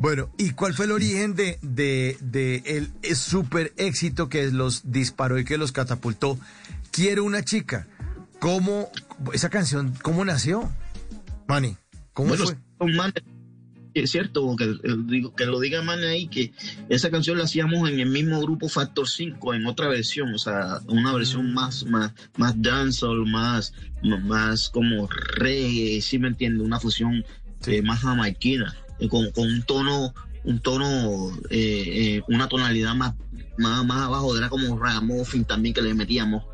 Bueno, ¿y cuál fue el origen de, de, de el super éxito que los disparó y que los catapultó? Quiero una chica. ¿Cómo, esa canción, cómo nació? Manny, ¿cómo Bueno, fue? man- es cierto que, eh, digo, que lo diga Man ahí, que esa canción la hacíamos en el mismo grupo Factor 5, en otra versión, o sea, una versión más, más, más dancehall, más, más como reggae, si me entiende, una fusión eh, más jamaiquina, con, con un tono, un tono, eh, eh, una tonalidad más, más, más abajo, era como ragamuffin también que le metíamos.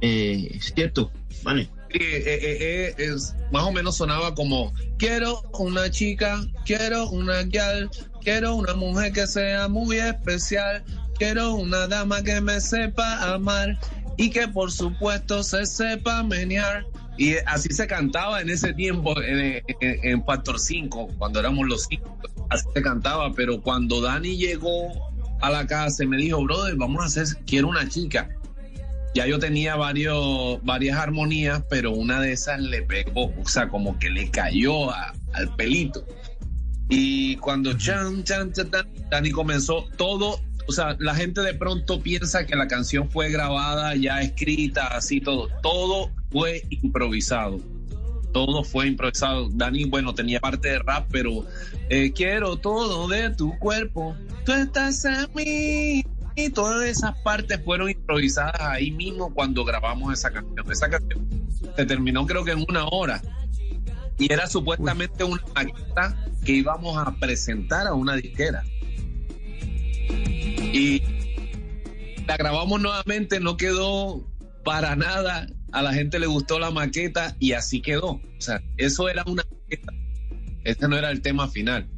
Eh, cierto, vale. Eh, es, más o menos sonaba como quiero una chica, quiero una gal, quiero una mujer que sea muy especial, quiero una dama que me sepa amar y que por supuesto se sepa menear. Y así se cantaba en ese tiempo en, en, en Factor 5, cuando éramos los cinco, así se cantaba, pero cuando Dani llegó a la casa me dijo, brother, vamos a hacer, quiero una chica ya yo tenía varios, varias armonías, pero una de esas le pegó, o sea, como que le cayó al pelito. Y cuando chan, chan, chan, Dani comenzó todo, o sea, la gente de pronto piensa que la canción fue grabada, ya escrita, así todo. Todo fue improvisado. Todo fue improvisado. Dani, bueno, tenía parte de rap, pero eh, quiero todo de tu cuerpo. Tú estás en mí. Y todas esas partes fueron improvisadas ahí mismo cuando grabamos esa canción. Esa canción se terminó creo que en una hora. Y era supuestamente una maqueta que íbamos a presentar a una disquera. Y la grabamos nuevamente, no quedó para nada. A la gente le gustó la maqueta y así quedó. O sea, eso era una maqueta. Este no era el tema final.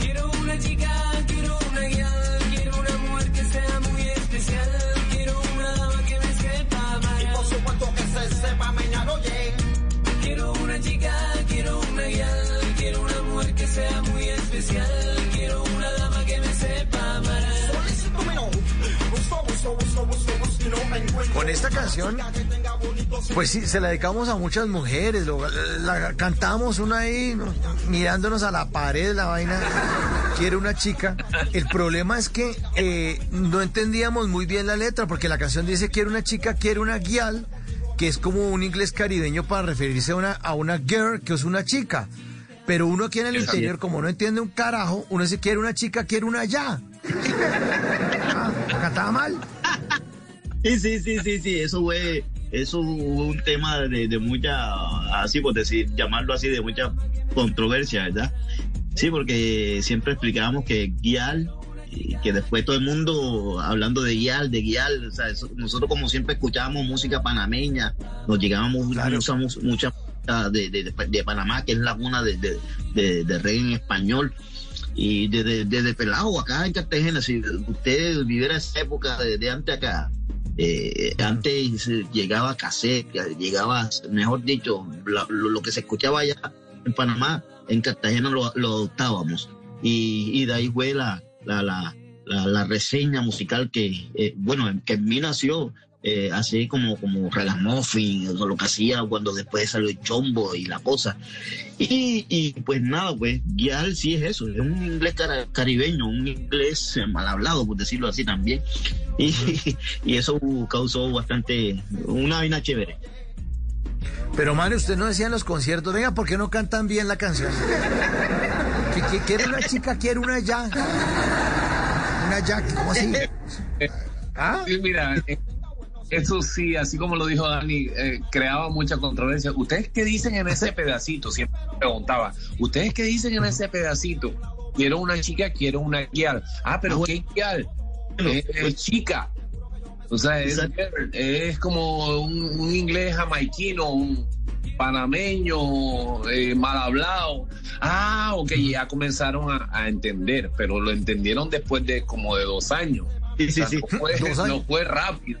Quiero una chica, quiero una guial, Con esta canción, pues sí, se la dedicamos a muchas mujeres, lo- la, la cantamos una ahí, ¿no? mirándonos a la pared, la vaina, quiere una chica. El problema es que eh, no entendíamos muy bien la letra, porque la canción dice quiere una chica, quiere una guial, que es como un inglés caribeño para referirse a una, a una girl, que es una chica. Pero uno aquí en el Exacto. interior, como no entiende un carajo, uno dice quiere una chica, quiere una ya. Ah, cantaba mal. Sí, sí, sí, sí, sí, eso fue, eso fue un tema de, de mucha, así por decir, llamarlo así, de mucha controversia, ¿verdad? Sí, porque siempre explicábamos que guial, y que después todo el mundo hablando de guial, de guial, o sea, eso- nosotros como siempre escuchábamos música panameña, nos llegábamos Claro. mucha, mucha música de, de, de- Panamá, que es la cuna de, de, de, reggae en español. Y desde, desde pelado acá en Cartagena, si usted viviera esa época de, de antes acá, eh, antes llegaba cassette, llegaba, mejor dicho, lo, que se escuchaba allá en Panamá, en Cartagena lo, adoptábamos. Y, y de ahí fue la, la, la, la, la reseña musical que, eh, bueno, que en mí nació eh, así como, como ragamuffin, o lo que hacía cuando después salió el chombo y la cosa. Y, y pues nada, pues Guial sí es eso, es un inglés cara- caribeño, un inglés eh, mal hablado, por decirlo así también. Y, y eso causó bastante, una vaina chévere. Pero, Mario, usted no decía en los conciertos, venga, ¿por qué no cantan bien la canción? Quiere una chica, quiere una ya. Una ya, ¿cómo así? ¿Ah? Sí, mira, eh, eso sí, así como lo dijo Dani, eh, creaba mucha controversia. ¿Ustedes qué dicen en ese pedacito? Siempre me preguntaba, ¿ustedes qué dicen en ese pedacito? Quiero una chica, quiero una guial. Ah, pero ¿qué guial? Eh, eh, chica. O sea, es, es como un, un inglés jamaiquino, un panameño, eh, mal hablado. Ah, ok, ya comenzaron a, a entender, pero lo entendieron después de como de dos años. Sí, sí, O sea, sí. Fue, no fue rápido.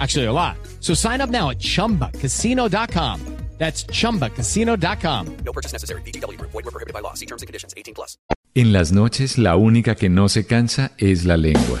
Actually, a lot. So sign up now at chumbacasino.com. That's chumbacasino.com. No purchase necessary. BGW. Void were prohibited by law. See terms and conditions. 18 plus. En las noches la única que no se cansa es la lengua.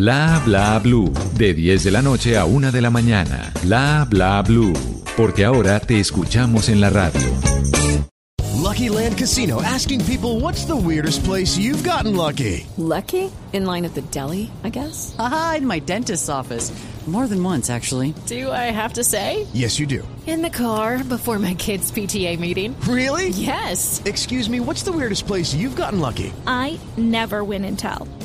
Bla bla blue. De 10 de la noche a 1 de la mañana. Bla bla blue. Porque ahora te escuchamos en la radio. Lucky Land Casino asking people what's the weirdest place you've gotten lucky? Lucky? In line at the deli, I guess? Aha, in my dentist's office. More than once, actually. Do I have to say? Yes, you do. In the car before my kids' PTA meeting. Really? Yes. Excuse me, what's the weirdest place you've gotten lucky? I never win and tell.